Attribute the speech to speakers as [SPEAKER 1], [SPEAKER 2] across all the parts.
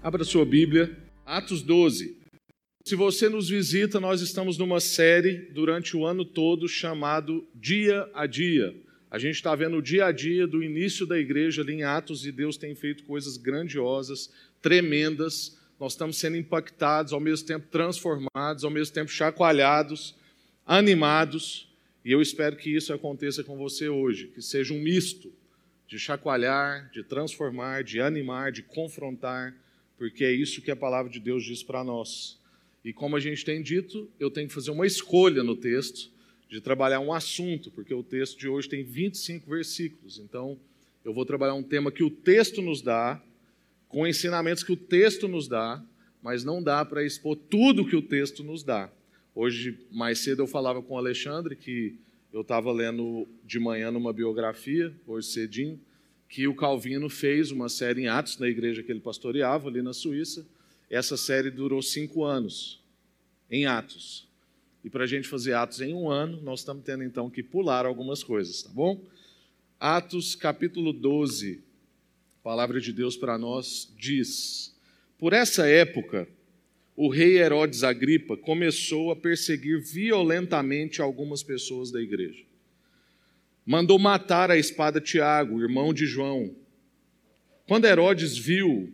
[SPEAKER 1] Abra sua Bíblia, Atos 12. Se você nos visita, nós estamos numa série durante o ano todo chamado Dia a Dia. A gente está vendo o dia a dia do início da igreja ali em Atos e Deus tem feito coisas grandiosas, tremendas. Nós estamos sendo impactados, ao mesmo tempo transformados, ao mesmo tempo chacoalhados, animados. E eu espero que isso aconteça com você hoje, que seja um misto de chacoalhar, de transformar, de animar, de confrontar porque é isso que a palavra de Deus diz para nós. E como a gente tem dito, eu tenho que fazer uma escolha no texto de trabalhar um assunto, porque o texto de hoje tem 25 versículos. Então, eu vou trabalhar um tema que o texto nos dá, com ensinamentos que o texto nos dá, mas não dá para expor tudo que o texto nos dá. Hoje, mais cedo, eu falava com o Alexandre que eu estava lendo de manhã numa biografia, hoje cedinho, que o Calvino fez uma série em Atos na igreja que ele pastoreava ali na Suíça. Essa série durou cinco anos em Atos. E para a gente fazer Atos em um ano, nós estamos tendo então que pular algumas coisas, tá bom? Atos capítulo 12, a palavra de Deus para nós diz: Por essa época, o rei Herodes Agripa começou a perseguir violentamente algumas pessoas da igreja mandou matar a espada Tiago, irmão de João. Quando Herodes viu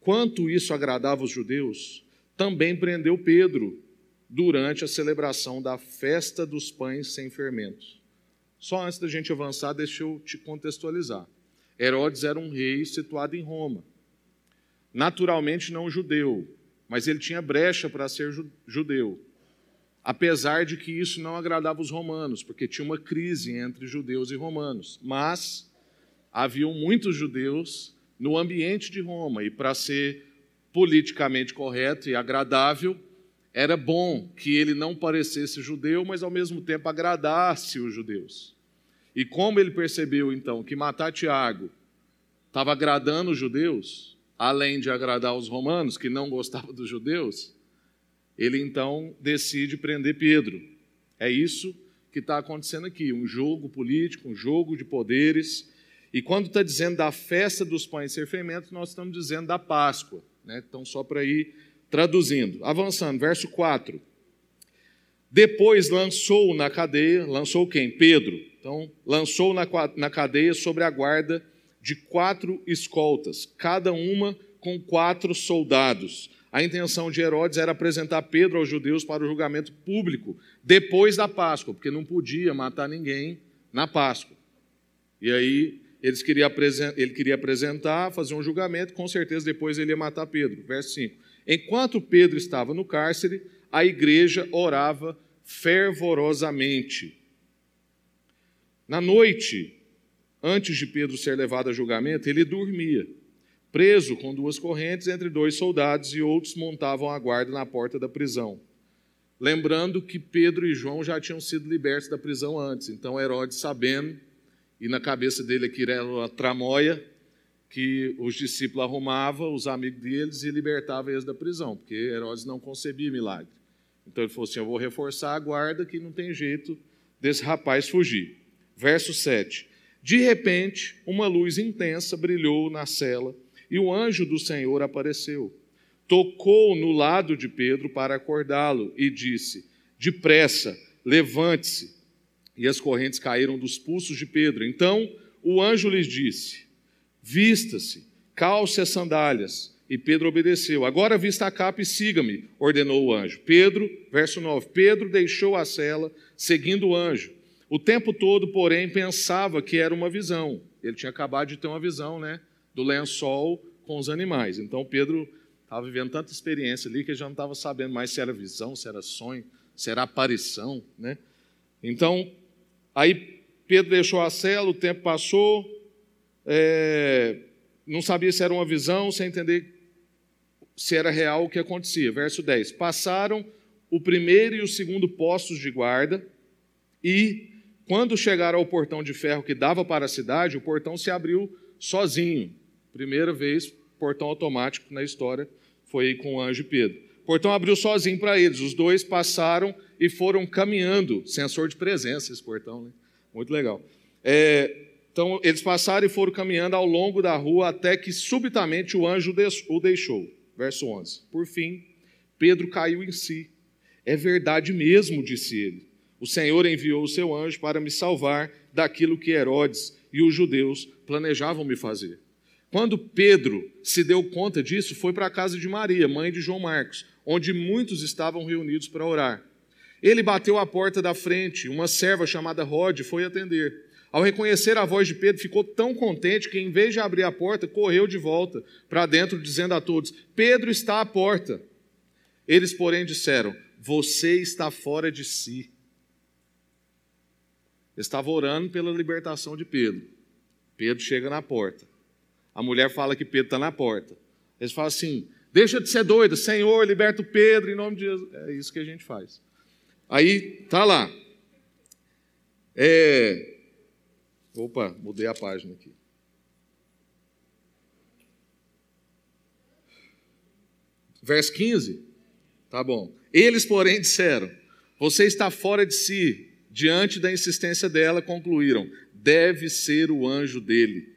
[SPEAKER 1] quanto isso agradava os judeus, também prendeu Pedro durante a celebração da festa dos pães sem fermentos. Só antes da gente avançar, deixa eu te contextualizar. Herodes era um rei situado em Roma. Naturalmente não judeu, mas ele tinha brecha para ser judeu apesar de que isso não agradava os romanos, porque tinha uma crise entre judeus e romanos. Mas haviam muitos judeus no ambiente de Roma, e para ser politicamente correto e agradável, era bom que ele não parecesse judeu, mas ao mesmo tempo agradasse os judeus. E como ele percebeu então que matar Tiago estava agradando os judeus, além de agradar os romanos que não gostavam dos judeus, ele então decide prender Pedro. É isso que está acontecendo aqui: um jogo político, um jogo de poderes. E quando está dizendo da festa dos pães sem fermento, nós estamos dizendo da Páscoa. Né? Então, só para ir traduzindo. Avançando, verso 4. Depois lançou na cadeia, lançou quem? Pedro. Então, lançou na, na cadeia sobre a guarda de quatro escoltas, cada uma com quatro soldados. A intenção de Herodes era apresentar Pedro aos judeus para o julgamento público depois da Páscoa, porque não podia matar ninguém na Páscoa. E aí eles ele queria apresentar, fazer um julgamento, com certeza depois ele ia matar Pedro. Verso 5. Enquanto Pedro estava no cárcere, a igreja orava fervorosamente. Na noite, antes de Pedro ser levado a julgamento, ele dormia preso com duas correntes entre dois soldados, e outros montavam a guarda na porta da prisão. Lembrando que Pedro e João já tinham sido libertos da prisão antes, então Herodes, sabendo, e na cabeça dele aqui era uma tramóia, que os discípulos arrumavam os amigos deles e libertavam eles da prisão, porque Herodes não concebia milagre. Então ele falou assim: Eu vou reforçar a guarda, que não tem jeito desse rapaz fugir. Verso 7. De repente, uma luz intensa brilhou na cela e o anjo do Senhor apareceu. Tocou no lado de Pedro para acordá-lo e disse: Depressa, levante-se. E as correntes caíram dos pulsos de Pedro. Então o anjo lhes disse: Vista-se, calce as sandálias. E Pedro obedeceu. Agora vista a capa e siga-me, ordenou o anjo. Pedro, verso 9: Pedro deixou a cela, seguindo o anjo. O tempo todo, porém, pensava que era uma visão. Ele tinha acabado de ter uma visão, né? Do lençol com os animais. Então Pedro estava vivendo tanta experiência ali que ele já não estava sabendo mais se era visão, se era sonho, se era aparição, né? Então, aí Pedro deixou a cela, o tempo passou, é, não sabia se era uma visão, sem entender se era real o que acontecia. Verso 10: Passaram o primeiro e o segundo postos de guarda, e quando chegaram ao portão de ferro que dava para a cidade, o portão se abriu sozinho. Primeira vez, portão automático na história foi com o anjo Pedro. O portão abriu sozinho para eles. Os dois passaram e foram caminhando. Sensor de presença esse portão, né? Muito legal. É, Então, eles passaram e foram caminhando ao longo da rua até que subitamente o anjo o deixou. Verso 11. Por fim, Pedro caiu em si. É verdade mesmo, disse ele. O Senhor enviou o seu anjo para me salvar daquilo que Herodes e os judeus planejavam me fazer. Quando Pedro se deu conta disso, foi para a casa de Maria, mãe de João Marcos, onde muitos estavam reunidos para orar. Ele bateu à porta da frente, uma serva chamada Rod foi atender. Ao reconhecer a voz de Pedro, ficou tão contente que, em vez de abrir a porta, correu de volta para dentro, dizendo a todos: Pedro está à porta. Eles, porém, disseram: Você está fora de si. Estava orando pela libertação de Pedro. Pedro chega na porta. A mulher fala que Pedro está na porta. Eles falam assim: Deixa de ser doido, Senhor, liberta o Pedro em nome de Jesus. É isso que a gente faz. Aí, tá lá. É, Opa, mudei a página aqui. Verso 15. Tá bom. Eles, porém, disseram: Você está fora de si. Diante da insistência dela, concluíram: Deve ser o anjo dele.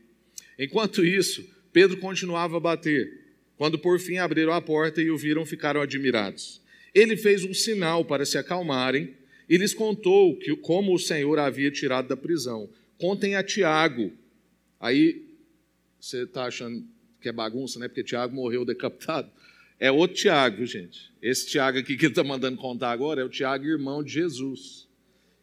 [SPEAKER 1] Enquanto isso, Pedro continuava a bater. Quando por fim abriram a porta e o viram, ficaram admirados. Ele fez um sinal para se acalmarem e lhes contou que, como o Senhor havia tirado da prisão contem a Tiago. Aí você está achando que é bagunça, né? Porque Tiago morreu decapitado. É outro Tiago, gente. Esse Tiago aqui que ele está mandando contar agora é o Tiago, irmão de Jesus,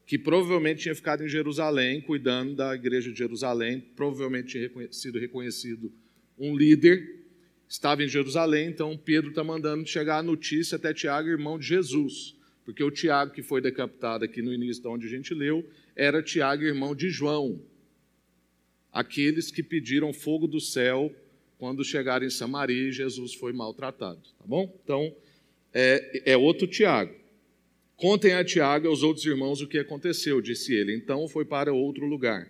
[SPEAKER 1] que provavelmente tinha ficado em Jerusalém, cuidando da igreja de Jerusalém, provavelmente tinha sido reconhecido um líder, estava em Jerusalém, então Pedro está mandando chegar a notícia até Tiago, irmão de Jesus, porque o Tiago que foi decapitado aqui no início, de onde a gente leu, era Tiago, irmão de João. Aqueles que pediram fogo do céu quando chegaram em Samaria e Jesus foi maltratado. Tá bom? Então, é, é outro Tiago. Contem a Tiago e aos outros irmãos o que aconteceu, disse ele. Então foi para outro lugar.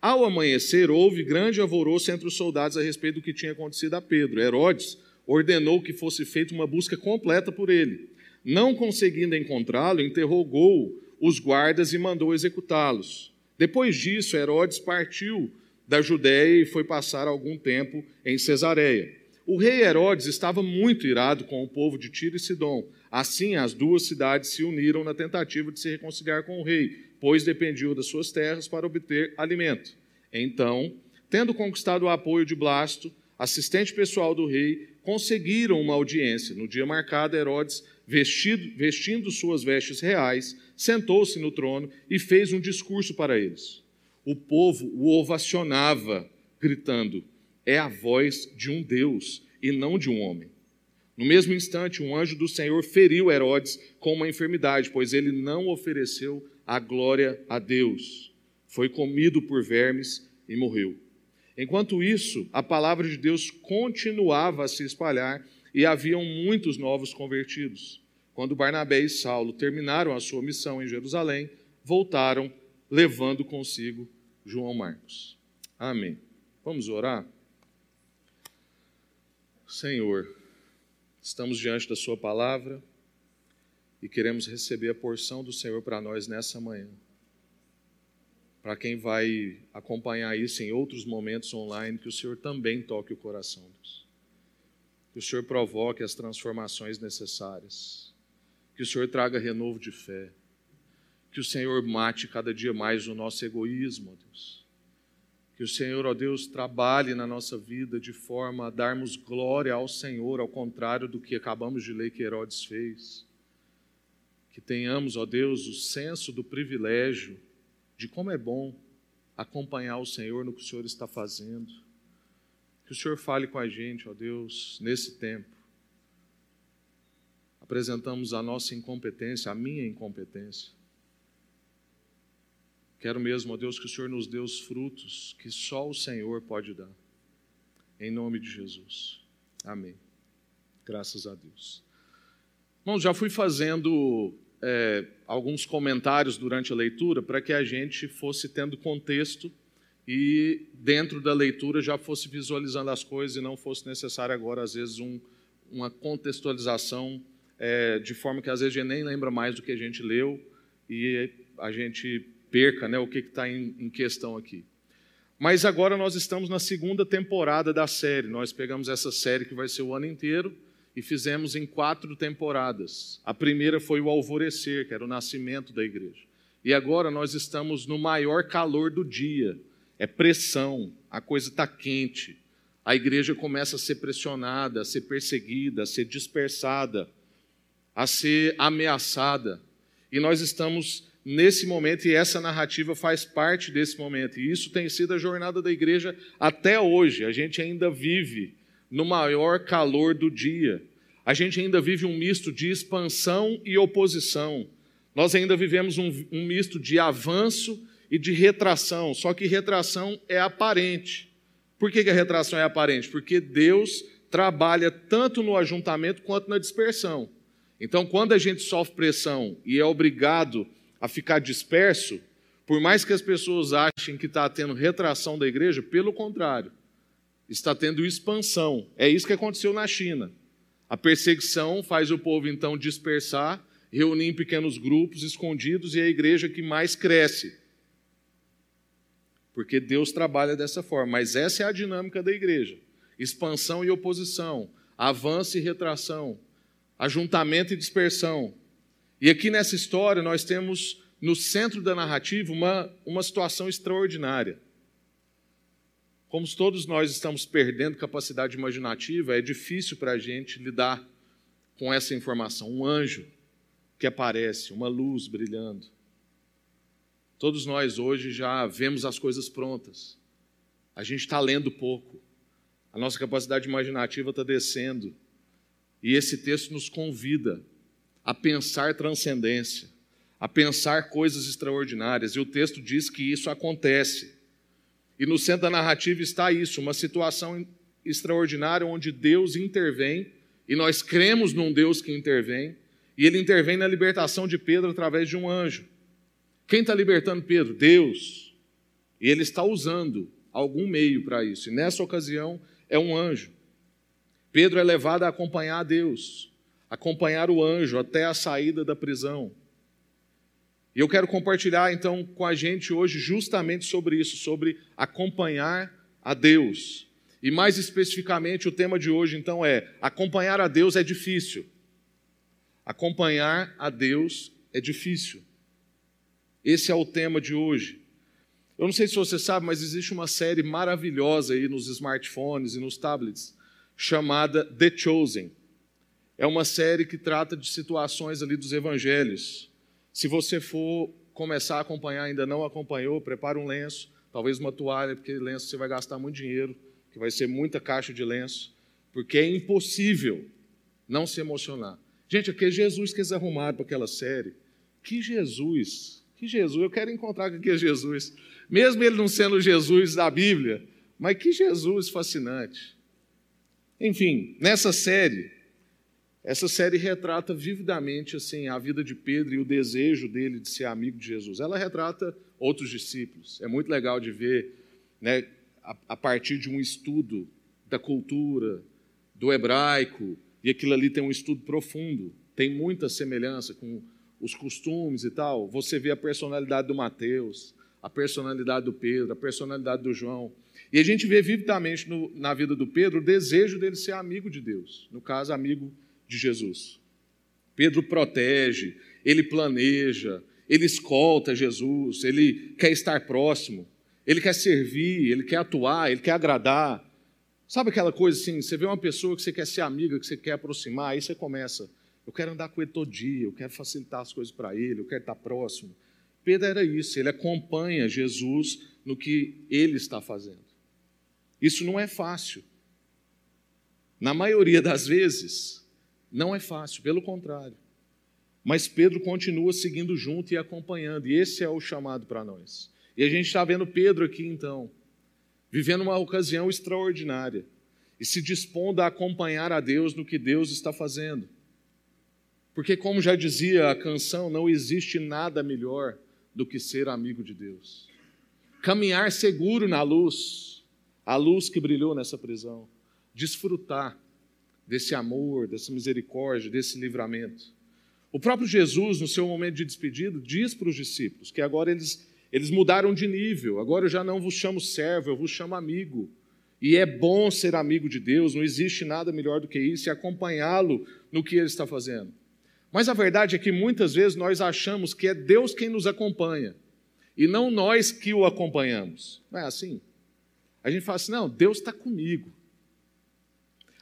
[SPEAKER 1] Ao amanhecer, houve grande alvoroço entre os soldados a respeito do que tinha acontecido a Pedro. Herodes ordenou que fosse feita uma busca completa por ele. Não conseguindo encontrá-lo, interrogou os guardas e mandou executá-los. Depois disso, Herodes partiu da Judéia e foi passar algum tempo em Cesareia. O rei Herodes estava muito irado com o povo de Tiro e Sidom. Assim, as duas cidades se uniram na tentativa de se reconciliar com o rei, pois dependiam das suas terras para obter alimento. Então, tendo conquistado o apoio de Blasto, assistente pessoal do rei, conseguiram uma audiência. No dia marcado, Herodes, vestido, vestindo suas vestes reais, sentou-se no trono e fez um discurso para eles. O povo o ovacionava, gritando: É a voz de um Deus e não de um homem. No mesmo instante, um anjo do Senhor feriu Herodes com uma enfermidade, pois ele não ofereceu a glória a Deus. Foi comido por vermes e morreu. Enquanto isso, a palavra de Deus continuava a se espalhar e haviam muitos novos convertidos. Quando Barnabé e Saulo terminaram a sua missão em Jerusalém, voltaram levando consigo João Marcos. Amém. Vamos orar? Senhor, estamos diante da Sua palavra e queremos receber a porção do Senhor para nós nessa manhã. Para quem vai acompanhar isso em outros momentos online, que o Senhor também toque o coração dos. Que o Senhor provoque as transformações necessárias que o Senhor traga renovo de fé. Que o Senhor mate cada dia mais o nosso egoísmo, Deus. Que o Senhor, ó Deus, trabalhe na nossa vida de forma a darmos glória ao Senhor, ao contrário do que acabamos de ler que Herodes fez. Que tenhamos, ó Deus, o senso do privilégio de como é bom acompanhar o Senhor no que o Senhor está fazendo. Que o Senhor fale com a gente, ó Deus, nesse tempo apresentamos a nossa incompetência, a minha incompetência. Quero mesmo, ó Deus, que o Senhor nos dê os frutos que só o Senhor pode dar. Em nome de Jesus. Amém. Graças a Deus. Bom, já fui fazendo é, alguns comentários durante a leitura para que a gente fosse tendo contexto e dentro da leitura já fosse visualizando as coisas e não fosse necessário agora, às vezes, um, uma contextualização é, de forma que às vezes a gente nem lembra mais do que a gente leu e a gente perca né, o que está em, em questão aqui. Mas agora nós estamos na segunda temporada da série. Nós pegamos essa série que vai ser o ano inteiro e fizemos em quatro temporadas. A primeira foi o alvorecer, que era o nascimento da igreja. E agora nós estamos no maior calor do dia. É pressão, a coisa está quente. A igreja começa a ser pressionada, a ser perseguida, a ser dispersada, a ser ameaçada. E nós estamos nesse momento, e essa narrativa faz parte desse momento. E isso tem sido a jornada da igreja até hoje. A gente ainda vive no maior calor do dia. A gente ainda vive um misto de expansão e oposição. Nós ainda vivemos um, um misto de avanço e de retração, só que retração é aparente. Por que, que a retração é aparente? Porque Deus trabalha tanto no ajuntamento quanto na dispersão. Então, quando a gente sofre pressão e é obrigado a ficar disperso, por mais que as pessoas achem que está tendo retração da igreja, pelo contrário, está tendo expansão. É isso que aconteceu na China. A perseguição faz o povo então dispersar, reunir em pequenos grupos escondidos e é a igreja que mais cresce. Porque Deus trabalha dessa forma, mas essa é a dinâmica da igreja: expansão e oposição, avanço e retração, ajuntamento e dispersão. E aqui nessa história nós temos no centro da narrativa uma, uma situação extraordinária. Como todos nós estamos perdendo capacidade imaginativa, é difícil para a gente lidar com essa informação. Um anjo que aparece, uma luz brilhando. Todos nós hoje já vemos as coisas prontas. A gente está lendo pouco. A nossa capacidade imaginativa está descendo. E esse texto nos convida a pensar transcendência, a pensar coisas extraordinárias. E o texto diz que isso acontece. E no centro da narrativa está isso, uma situação extraordinária onde Deus intervém, e nós cremos num Deus que intervém, e ele intervém na libertação de Pedro através de um anjo. Quem está libertando Pedro? Deus. E ele está usando algum meio para isso. E nessa ocasião é um anjo. Pedro é levado a acompanhar Deus acompanhar o anjo até a saída da prisão. E eu quero compartilhar então com a gente hoje justamente sobre isso, sobre acompanhar a Deus. E mais especificamente, o tema de hoje então é: acompanhar a Deus é difícil. Acompanhar a Deus é difícil. Esse é o tema de hoje. Eu não sei se você sabe, mas existe uma série maravilhosa aí nos smartphones e nos tablets chamada The Chosen. É uma série que trata de situações ali dos evangelhos. Se você for começar a acompanhar, ainda não acompanhou, prepare um lenço, talvez uma toalha, porque lenço você vai gastar muito dinheiro, que vai ser muita caixa de lenço, porque é impossível não se emocionar. Gente, aquele Jesus que eles arrumaram para aquela série, que Jesus, que Jesus, eu quero encontrar com aquele Jesus, mesmo ele não sendo Jesus da Bíblia, mas que Jesus fascinante. Enfim, nessa série, essa série retrata vividamente assim a vida de Pedro e o desejo dele de ser amigo de Jesus. Ela retrata outros discípulos. É muito legal de ver, né, a, a partir de um estudo da cultura, do hebraico, e aquilo ali tem um estudo profundo, tem muita semelhança com os costumes e tal. Você vê a personalidade do Mateus, a personalidade do Pedro, a personalidade do João. E a gente vê vividamente no, na vida do Pedro o desejo dele ser amigo de Deus, no caso, amigo de Jesus. Pedro protege, ele planeja, ele escolta Jesus, ele quer estar próximo, ele quer servir, ele quer atuar, ele quer agradar. Sabe aquela coisa assim, você vê uma pessoa que você quer ser amiga, que você quer aproximar, aí você começa, eu quero andar com ele todo dia, eu quero facilitar as coisas para ele, eu quero estar próximo. Pedro era isso, ele acompanha Jesus no que ele está fazendo. Isso não é fácil. Na maioria das vezes, não é fácil, pelo contrário. Mas Pedro continua seguindo junto e acompanhando, e esse é o chamado para nós. E a gente está vendo Pedro aqui então, vivendo uma ocasião extraordinária e se dispondo a acompanhar a Deus no que Deus está fazendo. Porque, como já dizia a canção, não existe nada melhor do que ser amigo de Deus. Caminhar seguro na luz, a luz que brilhou nessa prisão, desfrutar desse amor, dessa misericórdia, desse livramento. O próprio Jesus, no seu momento de despedida, diz para os discípulos que agora eles, Eles mudaram de nível. Agora eu já não vos chamo servo, eu vos chamo amigo. E é bom ser amigo de Deus, não existe nada melhor do que isso e acompanhá-lo no que ele está fazendo. Mas a verdade é que muitas vezes nós achamos que é Deus quem nos acompanha e não nós que o acompanhamos. Não é assim? A gente fala assim: não, Deus está comigo.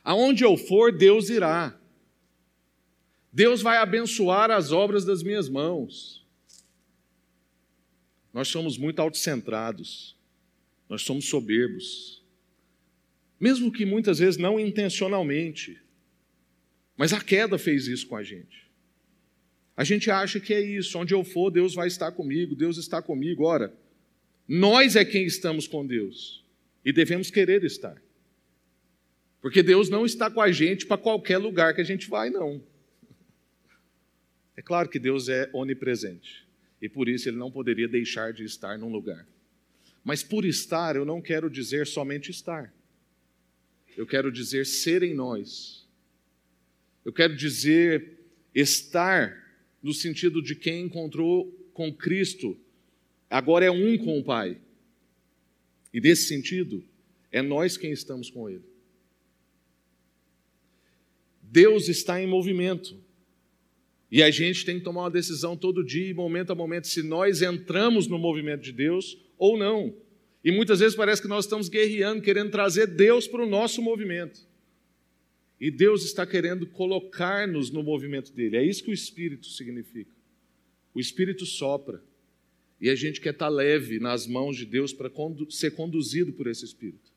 [SPEAKER 1] Aonde eu for, Deus irá. Deus vai abençoar as obras das minhas mãos. Nós somos muito autocentrados, nós somos soberbos, mesmo que muitas vezes não intencionalmente, mas a queda fez isso com a gente. A gente acha que é isso, onde eu for, Deus vai estar comigo, Deus está comigo. Ora, nós é quem estamos com Deus e devemos querer estar. Porque Deus não está com a gente para qualquer lugar que a gente vai, não. É claro que Deus é onipresente e por isso ele não poderia deixar de estar num lugar. Mas por estar, eu não quero dizer somente estar. Eu quero dizer ser em nós. Eu quero dizer estar no sentido de quem encontrou com Cristo, agora é um com o Pai. E nesse sentido, é nós quem estamos com Ele. Deus está em movimento. E a gente tem que tomar uma decisão todo dia, momento a momento, se nós entramos no movimento de Deus ou não. E muitas vezes parece que nós estamos guerreando, querendo trazer Deus para o nosso movimento. E Deus está querendo colocar-nos no movimento dele. É isso que o Espírito significa. O Espírito sopra. E a gente quer estar leve nas mãos de Deus para ser conduzido por esse Espírito.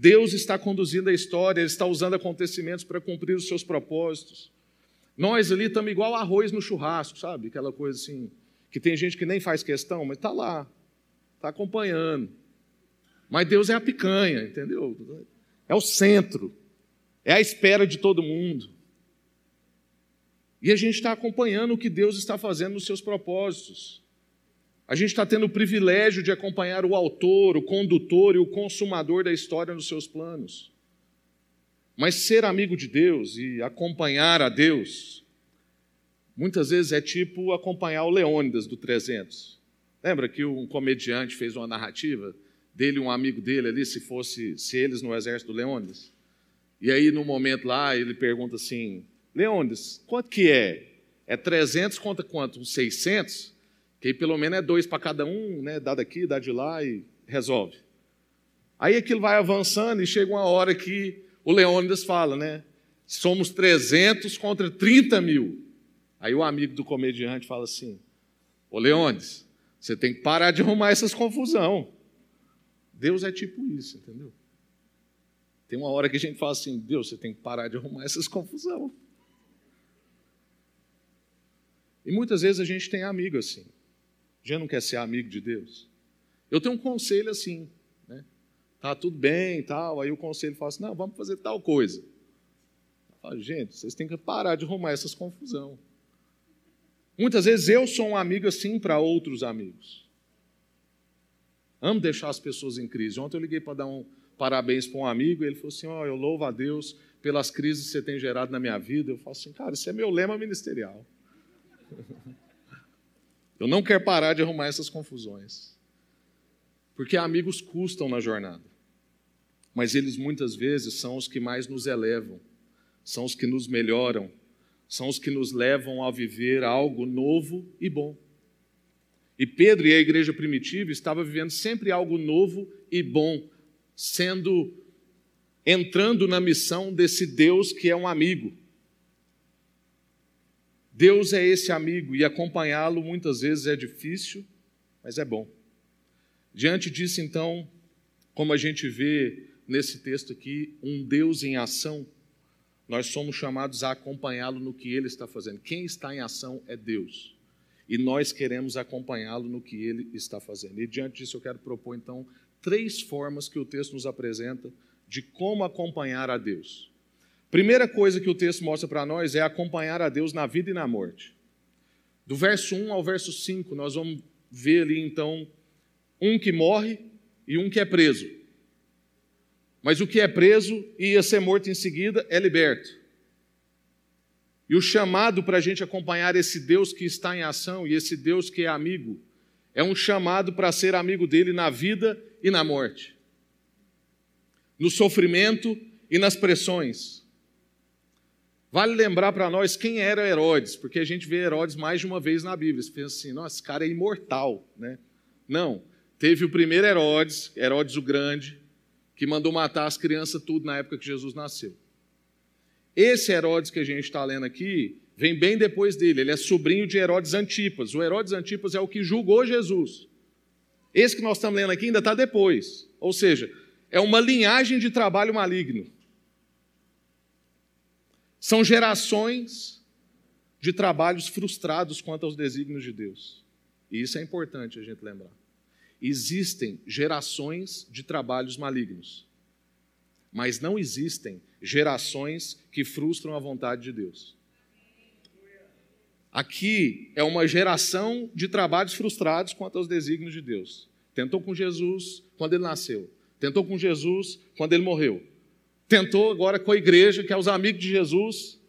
[SPEAKER 1] Deus está conduzindo a história, Ele está usando acontecimentos para cumprir os seus propósitos. Nós ali estamos igual arroz no churrasco, sabe? Aquela coisa assim, que tem gente que nem faz questão, mas está lá, está acompanhando. Mas Deus é a picanha, entendeu? É o centro é a espera de todo mundo. E a gente está acompanhando o que Deus está fazendo nos seus propósitos. A gente está tendo o privilégio de acompanhar o autor, o condutor e o consumador da história nos seus planos. Mas ser amigo de Deus e acompanhar a Deus, muitas vezes é tipo acompanhar o Leônidas do 300. Lembra que um comediante fez uma narrativa dele, um amigo dele ali, se fosse se eles no exército do Leônidas? E aí, no momento lá, ele pergunta assim: Leônidas, quanto que é? É 300 conta quanto? Uns 600? Que aí pelo menos é dois para cada um, né? Dá daqui, dá de lá e resolve. Aí aquilo vai avançando e chega uma hora que o Leônidas fala, né? Somos 300 contra 30 mil. Aí o amigo do comediante fala assim: Ô Leônidas, você tem que parar de arrumar essas confusão. Deus é tipo isso, entendeu? Tem uma hora que a gente fala assim: Deus, você tem que parar de arrumar essas confusão. E muitas vezes a gente tem amigo assim. Gente não quer ser amigo de Deus. Eu tenho um conselho assim, né? Tá tudo bem tal. Aí o conselho fala assim: não, vamos fazer tal coisa. Falo, gente, vocês têm que parar de arrumar essas confusão. Muitas vezes eu sou um amigo assim para outros amigos. Amo deixar as pessoas em crise. Ontem eu liguei para dar um, parabéns para um amigo, e ele falou assim: oh, eu louvo a Deus pelas crises que você tem gerado na minha vida. Eu falo assim, cara, isso é meu lema ministerial. Eu não quero parar de arrumar essas confusões. Porque amigos custam na jornada. Mas eles muitas vezes são os que mais nos elevam, são os que nos melhoram, são os que nos levam a viver algo novo e bom. E Pedro e a igreja primitiva estavam vivendo sempre algo novo e bom, sendo entrando na missão desse Deus que é um amigo. Deus é esse amigo e acompanhá-lo muitas vezes é difícil, mas é bom. Diante disso, então, como a gente vê nesse texto aqui, um Deus em ação, nós somos chamados a acompanhá-lo no que ele está fazendo. Quem está em ação é Deus. E nós queremos acompanhá-lo no que ele está fazendo. E diante disso, eu quero propor, então, três formas que o texto nos apresenta de como acompanhar a Deus. Primeira coisa que o texto mostra para nós é acompanhar a Deus na vida e na morte. Do verso 1 ao verso 5, nós vamos ver ali então um que morre e um que é preso. Mas o que é preso e ia ser morto em seguida é liberto. E o chamado para a gente acompanhar esse Deus que está em ação e esse Deus que é amigo é um chamado para ser amigo dele na vida e na morte, no sofrimento e nas pressões. Vale lembrar para nós quem era Herodes, porque a gente vê Herodes mais de uma vez na Bíblia. Você pensa assim, nossa, esse cara é imortal, né? Não. Teve o primeiro Herodes, Herodes o Grande, que mandou matar as crianças tudo na época que Jesus nasceu. Esse Herodes que a gente está lendo aqui vem bem depois dele. Ele é sobrinho de Herodes Antipas. O Herodes Antipas é o que julgou Jesus. Esse que nós estamos lendo aqui ainda está depois. Ou seja, é uma linhagem de trabalho maligno. São gerações de trabalhos frustrados quanto aos desígnios de Deus. E isso é importante a gente lembrar. Existem gerações de trabalhos malignos, mas não existem gerações que frustram a vontade de Deus. Aqui é uma geração de trabalhos frustrados quanto aos desígnios de Deus. Tentou com Jesus quando ele nasceu, tentou com Jesus quando ele morreu, tentou agora com a igreja, que é os amigos de Jesus,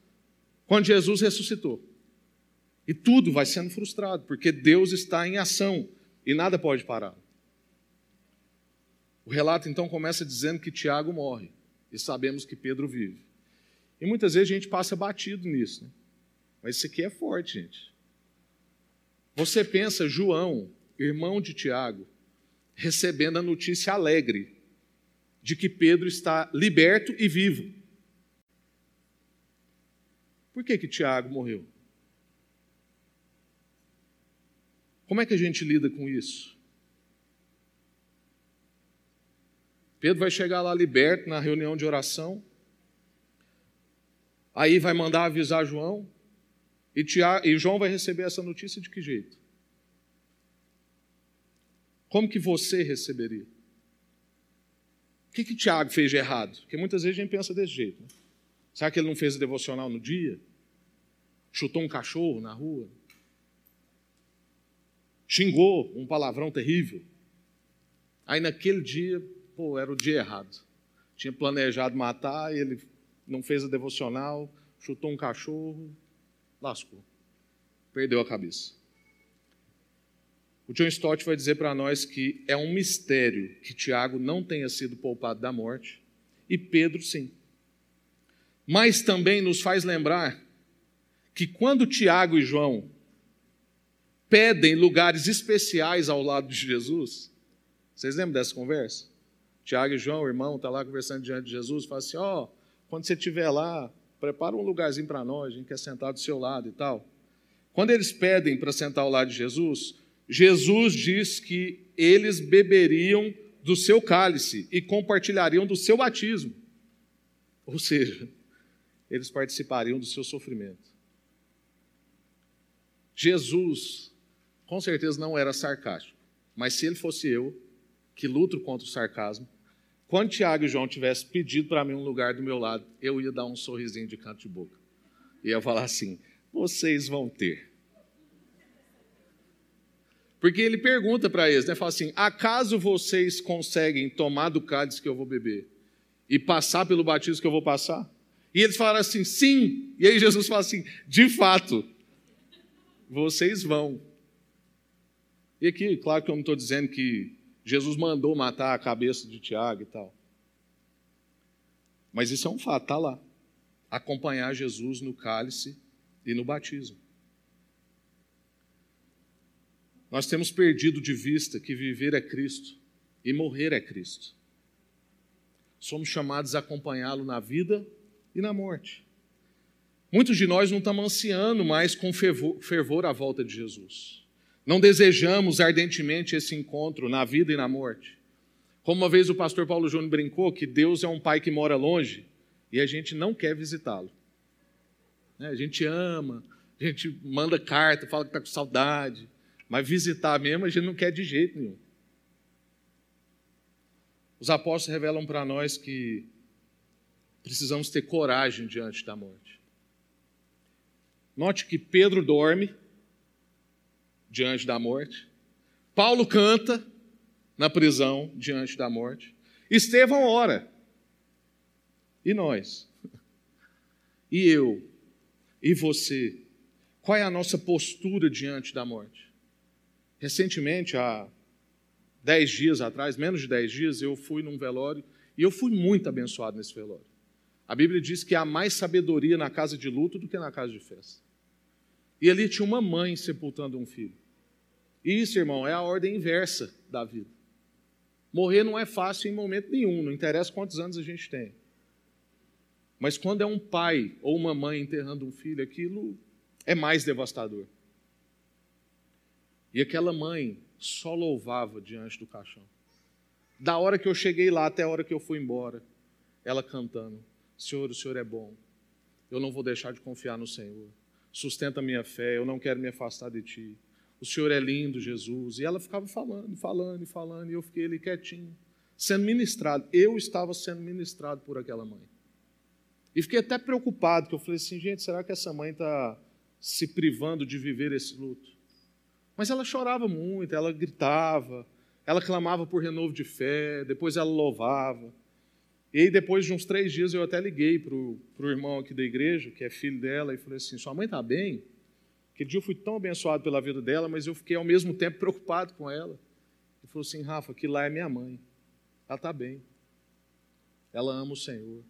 [SPEAKER 1] quando Jesus ressuscitou. E tudo vai sendo frustrado, porque Deus está em ação e nada pode parar. O relato então começa dizendo que Tiago morre e sabemos que Pedro vive. E muitas vezes a gente passa batido nisso, né? mas isso aqui é forte, gente. Você pensa João, irmão de Tiago, recebendo a notícia alegre de que Pedro está liberto e vivo. Por que que Tiago morreu? Como é que a gente lida com isso? Pedro vai chegar lá liberto na reunião de oração. Aí vai mandar avisar João. E, Tiago, e João vai receber essa notícia de que jeito? Como que você receberia? O que, que Tiago fez de errado? Porque muitas vezes a gente pensa desse jeito. Né? Será que ele não fez a devocional no dia? Chutou um cachorro na rua? xingou um palavrão terrível. Aí naquele dia, pô, era o dia errado. Tinha planejado matar, ele não fez a devocional, chutou um cachorro, lascou. Perdeu a cabeça. O John Stott vai dizer para nós que é um mistério que Tiago não tenha sido poupado da morte e Pedro sim. Mas também nos faz lembrar que quando Tiago e João pedem lugares especiais ao lado de Jesus. Vocês lembram dessa conversa? Tiago e João, o irmão, está lá conversando diante de Jesus, fala assim: ó, oh, quando você estiver lá, prepara um lugarzinho para nós, a gente quer sentar do seu lado e tal. Quando eles pedem para sentar ao lado de Jesus, Jesus diz que eles beberiam do seu cálice e compartilhariam do seu batismo. Ou seja, eles participariam do seu sofrimento. Jesus com certeza não era sarcástico. Mas se ele fosse eu, que luto contra o sarcasmo, quando Tiago e João tivessem pedido para mim um lugar do meu lado, eu ia dar um sorrisinho de canto de boca. Ia falar assim: vocês vão ter. Porque ele pergunta para eles, né? Fala assim: acaso vocês conseguem tomar do cálice que eu vou beber e passar pelo batismo que eu vou passar? E eles falaram assim: sim. E aí Jesus fala assim: de fato, vocês vão. E aqui, claro que eu não estou dizendo que Jesus mandou matar a cabeça de Tiago e tal. Mas isso é um fato, está lá. Acompanhar Jesus no cálice e no batismo. Nós temos perdido de vista que viver é Cristo e morrer é Cristo. Somos chamados a acompanhá-lo na vida e na morte. Muitos de nós não estamos ansiando mais com fervor, a volta de Jesus. Não desejamos ardentemente esse encontro na vida e na morte. Como uma vez o pastor Paulo Júnior brincou que Deus é um pai que mora longe e a gente não quer visitá-lo. Né, a gente ama, a gente manda carta, fala que está com saudade, mas visitar mesmo a gente não quer de jeito nenhum. Os apóstolos revelam para nós que precisamos ter coragem diante da morte. Note que Pedro dorme, diante da morte. Paulo canta na prisão diante da morte. Estevão ora. E nós? E eu? E você? Qual é a nossa postura diante da morte? Recentemente, há dez dias atrás, menos de dez dias, eu fui num velório e eu fui muito abençoado nesse velório. A Bíblia diz que há mais sabedoria na casa de luto do que na casa de festa. E ali tinha uma mãe sepultando um filho. Isso, irmão, é a ordem inversa da vida. Morrer não é fácil em momento nenhum, não interessa quantos anos a gente tem. Mas quando é um pai ou uma mãe enterrando um filho, aquilo é mais devastador. E aquela mãe só louvava diante do caixão. Da hora que eu cheguei lá até a hora que eu fui embora, ela cantando: Senhor, o Senhor é bom. Eu não vou deixar de confiar no Senhor. Sustenta minha fé, eu não quero me afastar de ti. O Senhor é lindo, Jesus. E ela ficava falando, falando falando, e eu fiquei ali quietinho, sendo ministrado. Eu estava sendo ministrado por aquela mãe. E fiquei até preocupado, porque eu falei assim, gente, será que essa mãe está se privando de viver esse luto? Mas ela chorava muito, ela gritava, ela clamava por renovo de fé, depois ela louvava. E aí, depois de uns três dias, eu até liguei para o irmão aqui da igreja, que é filho dela, e falei assim: Sua mãe está bem? Aquele dia eu fui tão abençoado pela vida dela, mas eu fiquei ao mesmo tempo preocupado com ela. Ele falou assim: Rafa, que lá é minha mãe. Ela está bem. Ela ama o Senhor.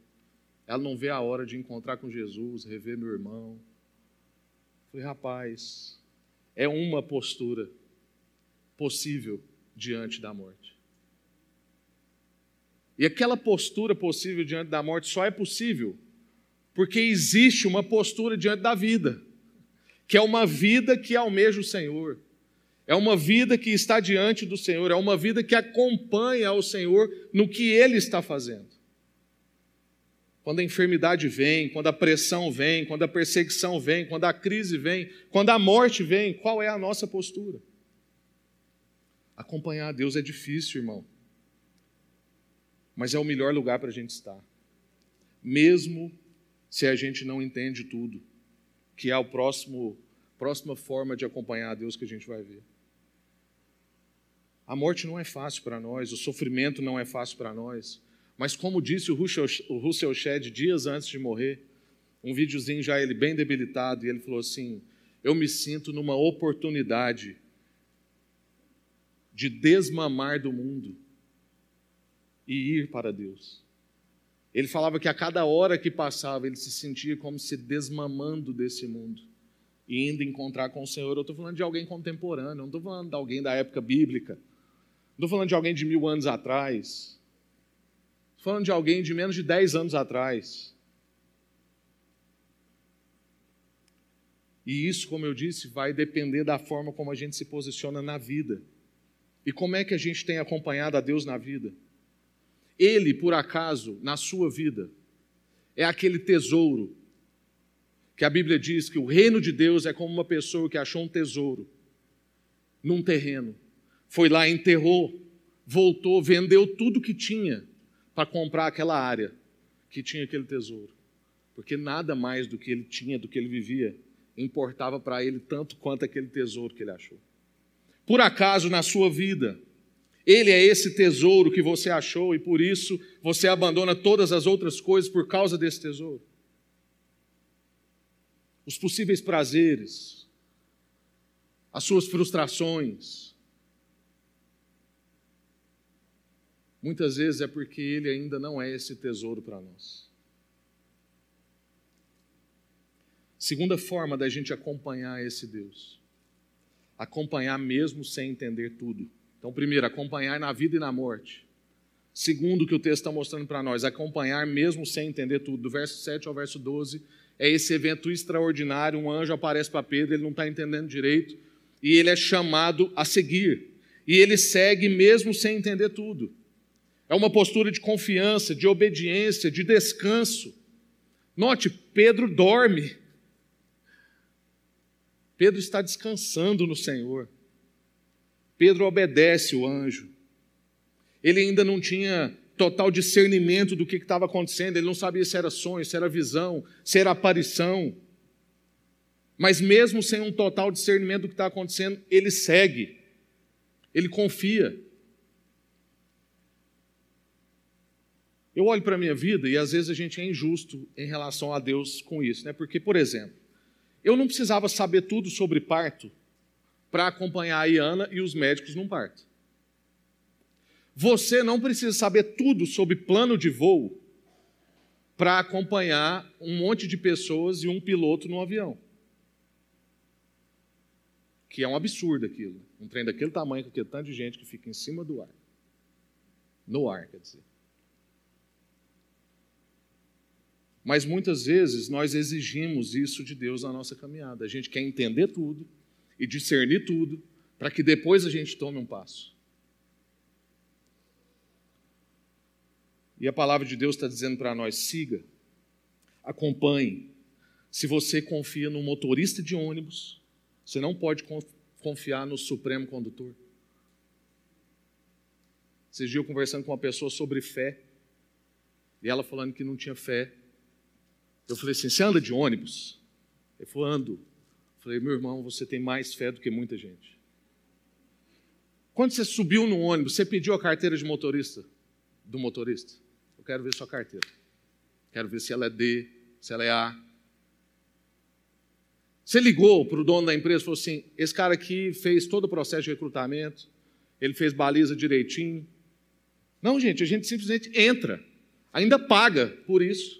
[SPEAKER 1] Ela não vê a hora de encontrar com Jesus, rever meu irmão. Eu falei, rapaz, é uma postura possível diante da morte. E aquela postura possível diante da morte só é possível porque existe uma postura diante da vida que é uma vida que almeja o Senhor, é uma vida que está diante do Senhor, é uma vida que acompanha o Senhor no que Ele está fazendo. Quando a enfermidade vem, quando a pressão vem, quando a perseguição vem, quando a crise vem, quando a morte vem, qual é a nossa postura? Acompanhar a Deus é difícil, irmão, mas é o melhor lugar para a gente estar, mesmo se a gente não entende tudo que é a próxima forma de acompanhar a Deus que a gente vai ver. A morte não é fácil para nós, o sofrimento não é fácil para nós, mas como disse o Russell Shedd dias antes de morrer, um videozinho já ele bem debilitado, e ele falou assim: Eu me sinto numa oportunidade de desmamar do mundo e ir para Deus. Ele falava que a cada hora que passava, ele se sentia como se desmamando desse mundo e indo encontrar com o Senhor. Eu estou falando de alguém contemporâneo, não estou falando de alguém da época bíblica, não estou falando de alguém de mil anos atrás, falando de alguém de menos de dez anos atrás. E isso, como eu disse, vai depender da forma como a gente se posiciona na vida. E como é que a gente tem acompanhado a Deus na vida? Ele, por acaso, na sua vida, é aquele tesouro que a Bíblia diz que o reino de Deus é como uma pessoa que achou um tesouro num terreno, foi lá, enterrou, voltou, vendeu tudo que tinha para comprar aquela área que tinha aquele tesouro. Porque nada mais do que ele tinha, do que ele vivia, importava para ele tanto quanto aquele tesouro que ele achou. Por acaso, na sua vida, ele é esse tesouro que você achou e por isso você abandona todas as outras coisas por causa desse tesouro. Os possíveis prazeres, as suas frustrações. Muitas vezes é porque ele ainda não é esse tesouro para nós. Segunda forma da gente acompanhar esse Deus. Acompanhar mesmo sem entender tudo. Então, primeiro, acompanhar na vida e na morte. Segundo, o que o texto está mostrando para nós, acompanhar mesmo sem entender tudo. Do verso 7 ao verso 12, é esse evento extraordinário. Um anjo aparece para Pedro, ele não está entendendo direito, e ele é chamado a seguir. E ele segue mesmo sem entender tudo. É uma postura de confiança, de obediência, de descanso. Note, Pedro dorme. Pedro está descansando no Senhor. Pedro obedece o anjo. Ele ainda não tinha total discernimento do que estava acontecendo, ele não sabia se era sonho, se era visão, se era aparição. Mas mesmo sem um total discernimento do que está acontecendo, ele segue, ele confia. Eu olho para a minha vida e às vezes a gente é injusto em relação a Deus com isso, né? Porque, por exemplo, eu não precisava saber tudo sobre parto para acompanhar a Iana e os médicos num parto. Você não precisa saber tudo sobre plano de voo para acompanhar um monte de pessoas e um piloto no avião. Que é um absurdo aquilo. Um trem daquele tamanho com aquele tanto de gente que fica em cima do ar. No ar, quer dizer. Mas muitas vezes nós exigimos isso de Deus na nossa caminhada. A gente quer entender tudo e discernir tudo para que depois a gente tome um passo. E a palavra de Deus está dizendo para nós: siga, acompanhe. Se você confia no motorista de ônibus, você não pode confiar no Supremo Condutor. Esses dias eu conversando com uma pessoa sobre fé, e ela falando que não tinha fé. Eu falei assim: você anda de ônibus? Ele falou: ando. Eu falei: meu irmão, você tem mais fé do que muita gente. Quando você subiu no ônibus, você pediu a carteira de motorista? Do motorista? Eu quero ver sua carteira. Quero ver se ela é D, se ela é A. Você ligou para o dono da empresa e falou assim: esse cara aqui fez todo o processo de recrutamento, ele fez baliza direitinho. Não, gente, a gente simplesmente entra, ainda paga por isso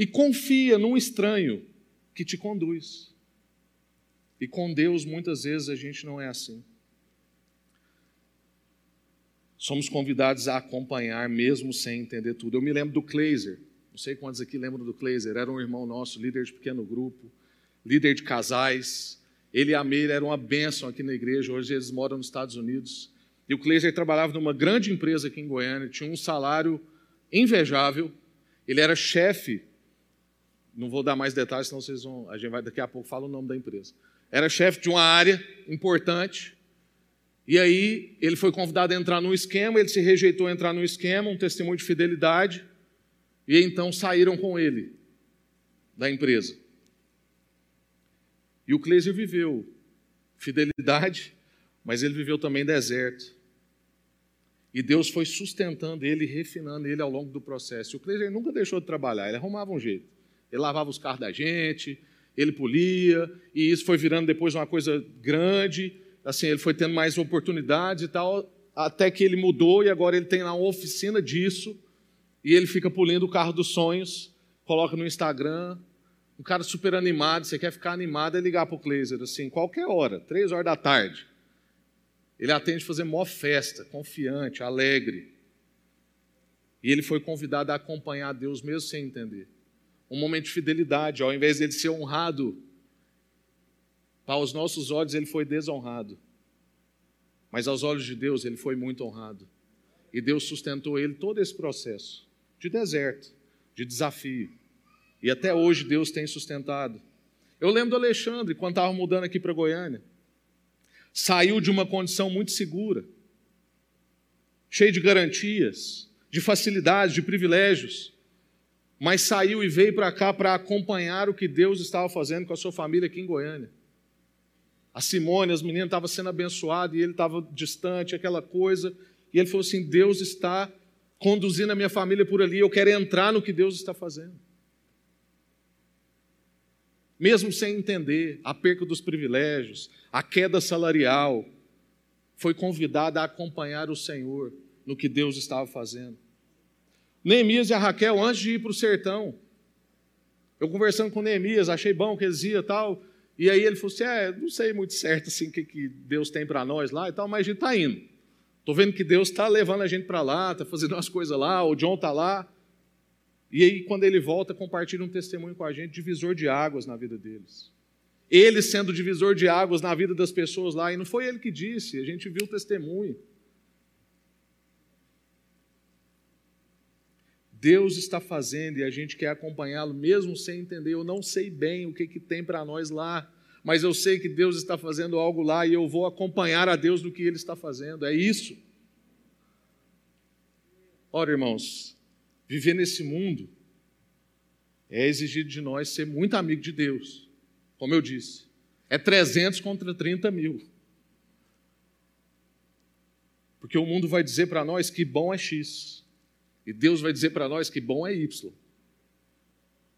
[SPEAKER 1] e confia num estranho que te conduz. E com Deus, muitas vezes, a gente não é assim. Somos convidados a acompanhar, mesmo sem entender tudo. Eu me lembro do Kleiser, não sei quantos aqui lembram do Kleiser, era um irmão nosso, líder de pequeno grupo, líder de casais. Ele e a Meire eram uma bênção aqui na igreja, hoje eles moram nos Estados Unidos. E o Kleiser trabalhava numa grande empresa aqui em Goiânia, tinha um salário invejável, ele era chefe não vou dar mais detalhes, senão vocês vão. A gente vai daqui a pouco fala o nome da empresa. Era chefe de uma área importante. E aí ele foi convidado a entrar num esquema, ele se rejeitou a entrar num esquema, um testemunho de fidelidade. E então saíram com ele da empresa. E o Cleiser viveu fidelidade, mas ele viveu também deserto. E Deus foi sustentando ele, refinando ele ao longo do processo. E o Cleiser nunca deixou de trabalhar, ele arrumava um jeito. Ele lavava os carros da gente, ele polia, e isso foi virando depois uma coisa grande. Assim, ele foi tendo mais oportunidades e tal, até que ele mudou e agora ele tem lá uma oficina disso, e ele fica polindo o carro dos sonhos, coloca no Instagram. Um cara super animado, você quer ficar animado, é ligar para o assim, qualquer hora, três horas da tarde. Ele atende fazer mó festa, confiante, alegre. E ele foi convidado a acompanhar Deus mesmo sem entender um momento de fidelidade. Ao invés dele ser honrado, para os nossos olhos ele foi desonrado. Mas aos olhos de Deus ele foi muito honrado. E Deus sustentou ele todo esse processo de deserto, de desafio. E até hoje Deus tem sustentado. Eu lembro do Alexandre, quando estava mudando aqui para Goiânia. Saiu de uma condição muito segura, cheio de garantias, de facilidades, de privilégios mas saiu e veio para cá para acompanhar o que Deus estava fazendo com a sua família aqui em Goiânia. A Simone, as meninas estavam sendo abençoadas e ele estava distante, aquela coisa. E ele falou assim: Deus está conduzindo a minha família por ali, eu quero entrar no que Deus está fazendo. Mesmo sem entender a perca dos privilégios, a queda salarial, foi convidada a acompanhar o Senhor no que Deus estava fazendo. Neemias e a Raquel, antes de ir para o sertão, eu conversando com Neemias, achei bom que eles iam e tal, e aí ele falou assim: é, não sei muito certo assim o que, que Deus tem para nós lá e tal, mas a gente está indo. Estou vendo que Deus está levando a gente para lá, está fazendo umas coisas lá, o John está lá. E aí, quando ele volta, compartilha um testemunho com a gente, divisor de águas na vida deles. Ele sendo divisor de águas na vida das pessoas lá, e não foi ele que disse, a gente viu o testemunho. Deus está fazendo e a gente quer acompanhá-lo mesmo sem entender. Eu não sei bem o que, que tem para nós lá, mas eu sei que Deus está fazendo algo lá e eu vou acompanhar a Deus do que Ele está fazendo. É isso. Ora, irmãos, viver nesse mundo é exigido de nós ser muito amigo de Deus, como eu disse. É 300 contra 30 mil. Porque o mundo vai dizer para nós que bom é X e Deus vai dizer para nós que bom é Y.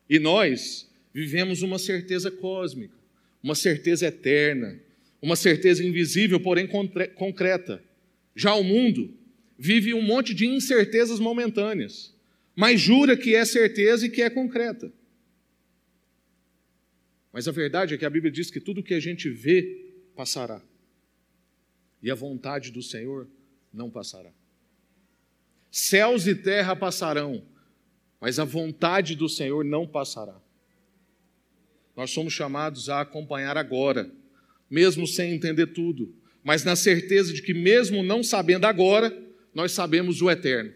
[SPEAKER 1] E nós vivemos uma certeza cósmica, uma certeza eterna, uma certeza invisível, porém concreta. Já o mundo vive um monte de incertezas momentâneas, mas jura que é certeza e que é concreta. Mas a verdade é que a Bíblia diz que tudo que a gente vê passará, e a vontade do Senhor não passará. Céus e terra passarão, mas a vontade do Senhor não passará. Nós somos chamados a acompanhar agora, mesmo sem entender tudo, mas na certeza de que, mesmo não sabendo agora, nós sabemos o eterno.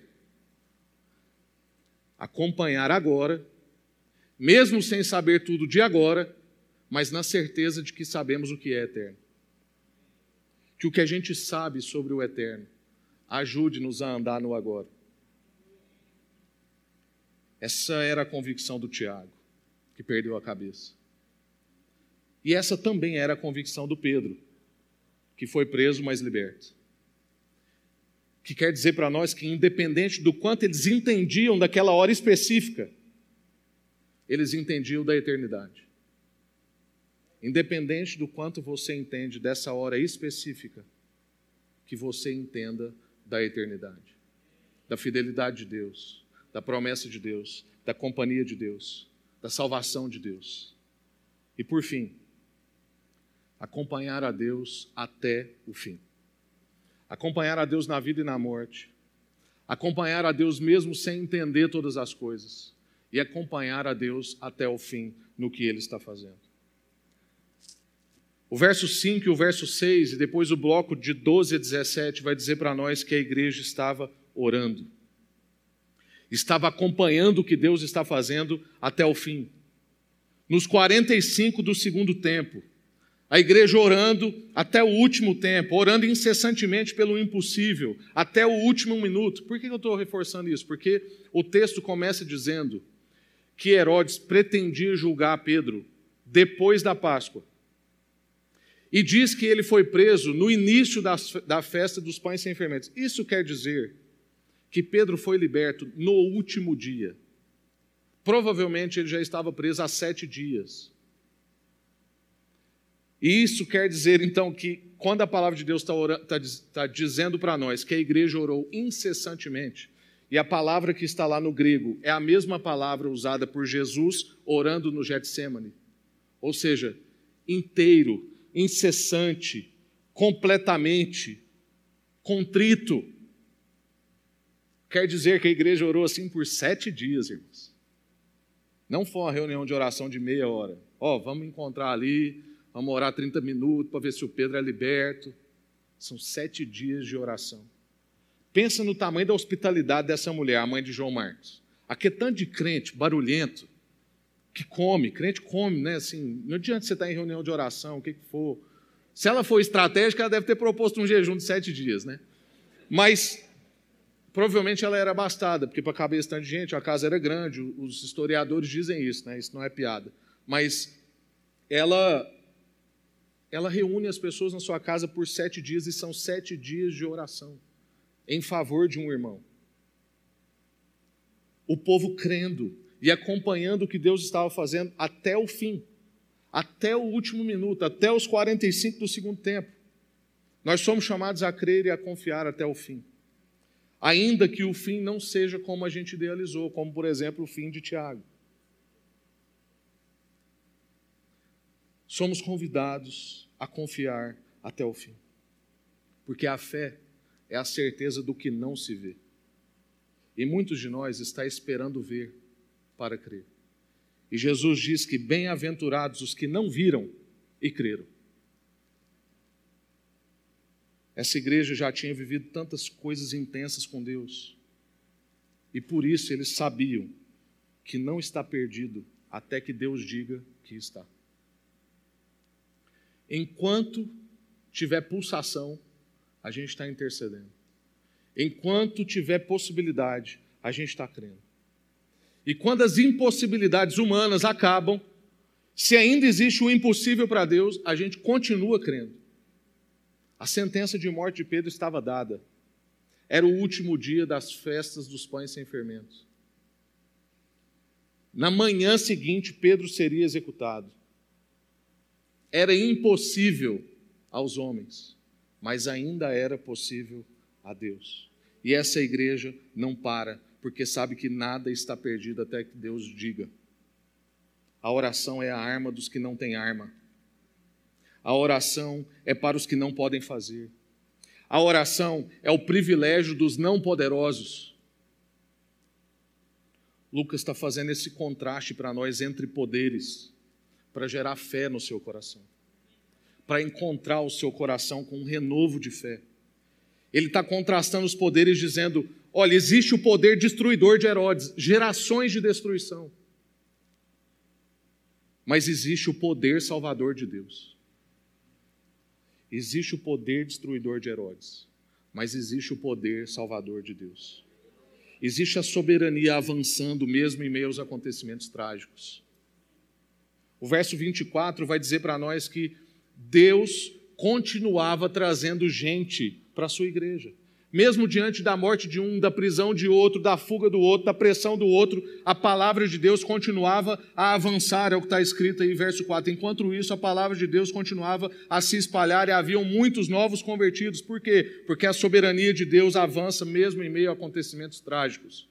[SPEAKER 1] Acompanhar agora, mesmo sem saber tudo de agora, mas na certeza de que sabemos o que é eterno. Que o que a gente sabe sobre o eterno ajude-nos a andar no agora. Essa era a convicção do Tiago, que perdeu a cabeça. E essa também era a convicção do Pedro, que foi preso, mas liberto. Que quer dizer para nós que, independente do quanto eles entendiam daquela hora específica, eles entendiam da eternidade. Independente do quanto você entende dessa hora específica, que você entenda da eternidade, da fidelidade de Deus, da promessa de Deus, da companhia de Deus, da salvação de Deus. E por fim, acompanhar a Deus até o fim. Acompanhar a Deus na vida e na morte. Acompanhar a Deus mesmo sem entender todas as coisas. E acompanhar a Deus até o fim no que Ele está fazendo. O verso 5 e o verso 6, e depois o bloco de 12 a 17, vai dizer para nós que a igreja estava orando. Estava acompanhando o que Deus está fazendo até o fim. Nos 45 do segundo tempo, a igreja orando até o último tempo, orando incessantemente pelo impossível, até o último minuto. Por que eu estou reforçando isso? Porque o texto começa dizendo que Herodes pretendia julgar Pedro depois da Páscoa. E diz que ele foi preso no início da festa dos pães sem fermentos. Isso quer dizer que Pedro foi liberto no último dia. Provavelmente ele já estava preso há sete dias. E isso quer dizer, então, que quando a palavra de Deus está, tá, tá dizendo para nós que a igreja orou incessantemente, e a palavra que está lá no grego é a mesma palavra usada por Jesus orando no Getsemane, ou seja, inteiro, incessante, completamente, contrito. Quer dizer que a igreja orou assim por sete dias, irmãos. Não foi uma reunião de oração de meia hora. Ó, oh, vamos encontrar ali, Vamos orar 30 minutos para ver se o Pedro é liberto. São sete dias de oração. Pensa no tamanho da hospitalidade dessa mulher, a mãe de João Marcos. Aqui é tanto de crente, barulhento, que come, crente come, né? Assim, não adianta você estar em reunião de oração, o que, que for. Se ela for estratégica, ela deve ter proposto um jejum de sete dias, né? Mas provavelmente ela era bastada, porque para caber esse gente, a casa era grande, os historiadores dizem isso, né? Isso não é piada. Mas ela ela reúne as pessoas na sua casa por sete dias e são sete dias de oração em favor de um irmão. O povo crendo e acompanhando o que Deus estava fazendo até o fim, até o último minuto, até os 45 do segundo tempo. Nós somos chamados a crer e a confiar até o fim. Ainda que o fim não seja como a gente idealizou, como por exemplo o fim de Tiago. somos convidados a confiar até o fim. Porque a fé é a certeza do que não se vê. E muitos de nós está esperando ver para crer. E Jesus diz que bem-aventurados os que não viram e creram. Essa igreja já tinha vivido tantas coisas intensas com Deus. E por isso eles sabiam que não está perdido até que Deus diga que está. Enquanto tiver pulsação, a gente está intercedendo. Enquanto tiver possibilidade, a gente está crendo. E quando as impossibilidades humanas acabam, se ainda existe o impossível para Deus, a gente continua crendo. A sentença de morte de Pedro estava dada. Era o último dia das festas dos pães sem fermentos. Na manhã seguinte, Pedro seria executado era impossível aos homens, mas ainda era possível a Deus. E essa igreja não para, porque sabe que nada está perdido até que Deus diga. A oração é a arma dos que não têm arma. A oração é para os que não podem fazer. A oração é o privilégio dos não poderosos. Lucas está fazendo esse contraste para nós entre poderes, para gerar fé no seu coração, para encontrar o seu coração com um renovo de fé. Ele está contrastando os poderes, dizendo: olha, existe o poder destruidor de Herodes, gerações de destruição. Mas existe o poder salvador de Deus. Existe o poder destruidor de Herodes, mas existe o poder salvador de Deus. Existe a soberania avançando mesmo em meio aos acontecimentos trágicos. O verso 24 vai dizer para nós que Deus continuava trazendo gente para a sua igreja. Mesmo diante da morte de um, da prisão de outro, da fuga do outro, da pressão do outro, a palavra de Deus continuava a avançar, é o que está escrito aí, verso 4. Enquanto isso, a palavra de Deus continuava a se espalhar e haviam muitos novos convertidos. Por quê? Porque a soberania de Deus avança mesmo em meio a acontecimentos trágicos.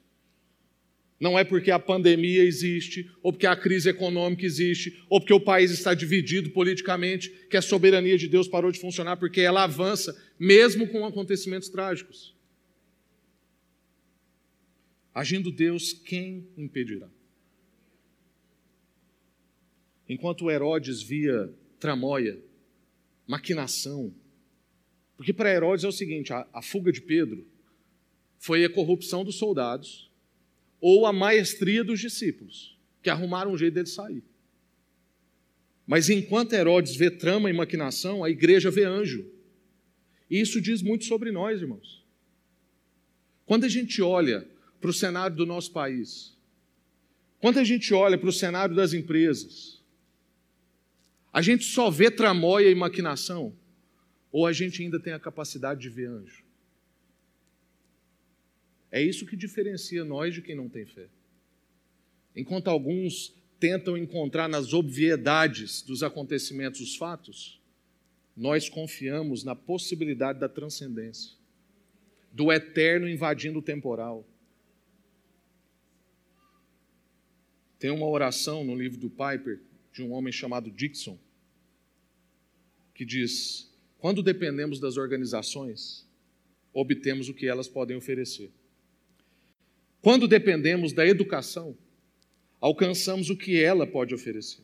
[SPEAKER 1] Não é porque a pandemia existe, ou porque a crise econômica existe, ou porque o país está dividido politicamente, que a soberania de Deus parou de funcionar, porque ela avança, mesmo com acontecimentos trágicos. Agindo Deus, quem impedirá? Enquanto Herodes via tramóia, maquinação, porque para Herodes é o seguinte: a, a fuga de Pedro foi a corrupção dos soldados ou a maestria dos discípulos, que arrumaram um jeito dele sair. Mas enquanto Herodes vê trama e maquinação, a igreja vê anjo. E isso diz muito sobre nós, irmãos. Quando a gente olha para o cenário do nosso país, quando a gente olha para o cenário das empresas, a gente só vê tramóia e maquinação, ou a gente ainda tem a capacidade de ver anjo? É isso que diferencia nós de quem não tem fé. Enquanto alguns tentam encontrar nas obviedades dos acontecimentos os fatos, nós confiamos na possibilidade da transcendência, do eterno invadindo o temporal. Tem uma oração no livro do Piper de um homem chamado Dixon que diz: Quando dependemos das organizações, obtemos o que elas podem oferecer. Quando dependemos da educação, alcançamos o que ela pode oferecer.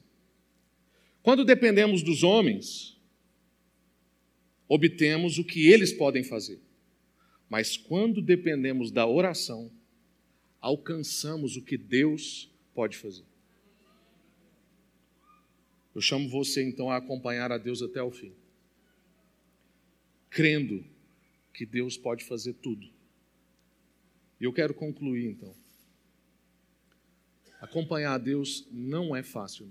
[SPEAKER 1] Quando dependemos dos homens, obtemos o que eles podem fazer. Mas quando dependemos da oração, alcançamos o que Deus pode fazer. Eu chamo você então a acompanhar a Deus até o fim, crendo que Deus pode fazer tudo e eu quero concluir então. Acompanhar a Deus não é fácil,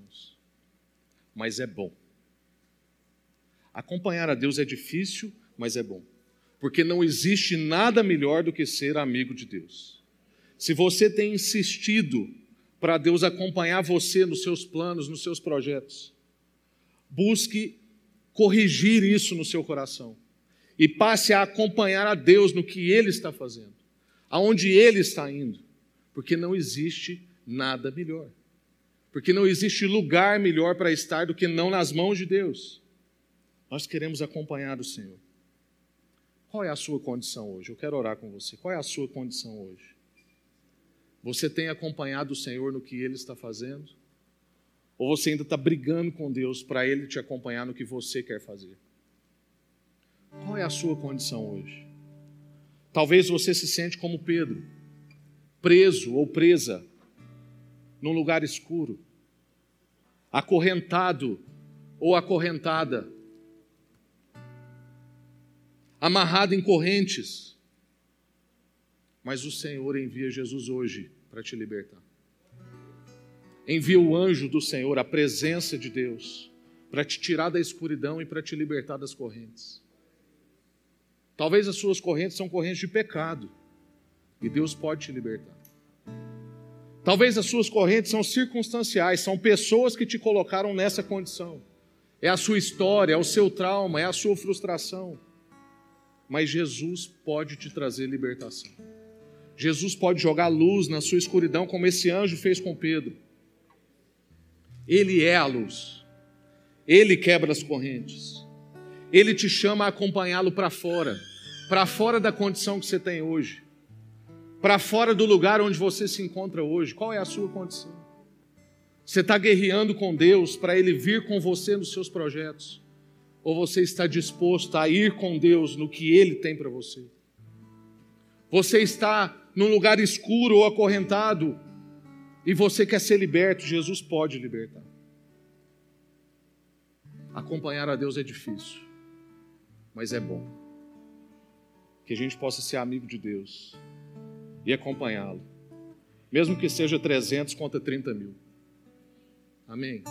[SPEAKER 1] mas é bom. Acompanhar a Deus é difícil, mas é bom, porque não existe nada melhor do que ser amigo de Deus. Se você tem insistido para Deus acompanhar você nos seus planos, nos seus projetos, busque corrigir isso no seu coração e passe a acompanhar a Deus no que Ele está fazendo aonde ele está indo, porque não existe nada melhor. Porque não existe lugar melhor para estar do que não nas mãos de Deus. Nós queremos acompanhar o Senhor. Qual é a sua condição hoje? Eu quero orar com você. Qual é a sua condição hoje? Você tem acompanhado o Senhor no que Ele está fazendo? Ou você ainda está brigando com Deus para Ele te acompanhar no que você quer fazer? Qual é a sua condição hoje? Talvez você se sente como Pedro, preso ou presa num lugar escuro, acorrentado ou acorrentada, amarrado em correntes. Mas o Senhor envia Jesus hoje para te libertar. Envia o anjo do Senhor, a presença de Deus, para te tirar da escuridão e para te libertar das correntes. Talvez as suas correntes são correntes de pecado e Deus pode te libertar. Talvez as suas correntes são circunstanciais, são pessoas que te colocaram nessa condição. é a sua história, é o seu trauma, é a sua frustração. Mas Jesus pode te trazer libertação. Jesus pode jogar luz na sua escuridão, como esse anjo fez com Pedro. Ele é a luz. Ele quebra as correntes. Ele te chama a acompanhá-lo para fora, para fora da condição que você tem hoje, para fora do lugar onde você se encontra hoje. Qual é a sua condição? Você está guerreando com Deus para Ele vir com você nos seus projetos? Ou você está disposto a ir com Deus no que Ele tem para você? Você está num lugar escuro ou acorrentado e você quer ser liberto, Jesus pode libertar. Acompanhar a Deus é difícil, mas é bom. Que a gente possa ser amigo de Deus e acompanhá-lo, mesmo que seja 300 contra 30 mil. Amém.